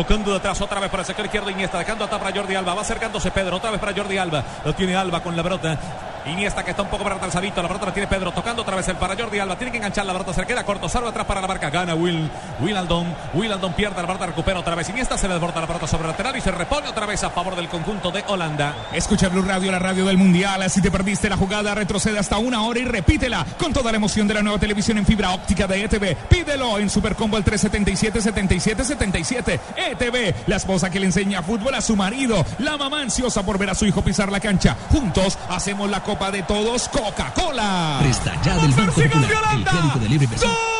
Tocando de atrás otra vez para el sector izquierdo Iniesta. Dejando atrás para Jordi Alba. Va acercándose Pedro. Otra vez para Jordi Alba. Lo tiene Alba con la brota. Iniesta que está un poco para atrasadito. La pelota la tiene Pedro. Tocando otra vez el para Jordi Alba. Tiene que enganchar la pelota. Se queda corto. Salva atrás para la marca. Gana Will. Wilaldon. Wilaldon pierde la pelota. Recupera otra vez. Iniesta se le desborda la pelota sobre el lateral y se repone otra vez a favor del conjunto de Holanda. Escucha Blue Radio, la radio del Mundial. Si te perdiste la jugada, retrocede hasta una hora y repítela con toda la emoción de la nueva televisión en fibra óptica de ETV. Pídelo en Supercombo el 377-7777. ETV, la esposa que le enseña fútbol a su marido. La mamá ansiosa por ver a su hijo pisar la cancha. Juntos hacemos la Copa de Todos Coca-Cola. Presta ya del Banco Popular, el crédito de libre inversión.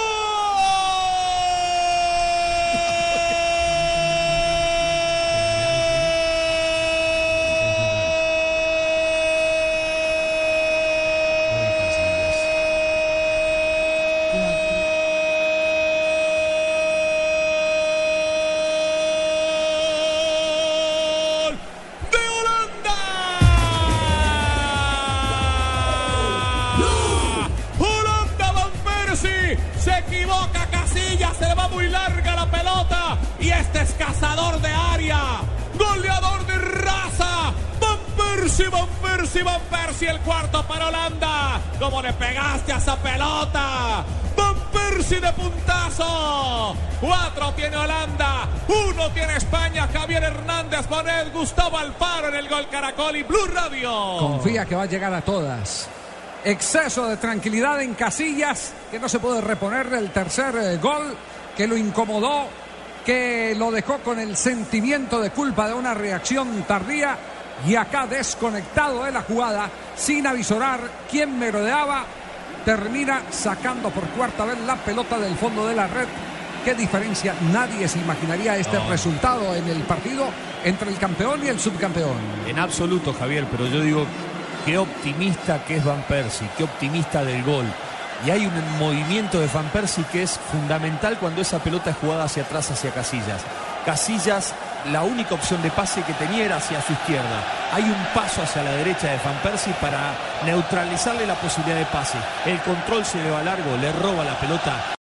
Cazador de área, goleador de raza. Van Persie, Van Persie, Van Persie, el cuarto para Holanda. ¿Cómo le pegaste a esa pelota? Van Persie de puntazo. Cuatro tiene Holanda, uno tiene España. Javier Hernández Bonet, Gustavo Alfaro en el gol Caracol y Blue Radio. Confía que va a llegar a todas. Exceso de tranquilidad en Casillas, que no se puede reponer del tercer eh, gol, que lo incomodó, que lo dejó con el sentimiento de culpa de una reacción tardía y acá desconectado de la jugada, sin avisorar quién merodeaba, termina sacando por cuarta vez la pelota del fondo de la red. ¿Qué diferencia? Nadie se imaginaría este resultado en el partido entre el campeón y el subcampeón. En absoluto, Javier, pero yo digo, qué optimista que es Van Persie, qué optimista del gol. Y hay un movimiento de Van Persie que es fundamental cuando esa pelota es jugada hacia atrás, hacia Casillas. Casillas, la única opción de pase que tenía era hacia su izquierda. Hay un paso hacia la derecha de Van Persie para neutralizarle la posibilidad de pase. El control se le va largo, le roba la pelota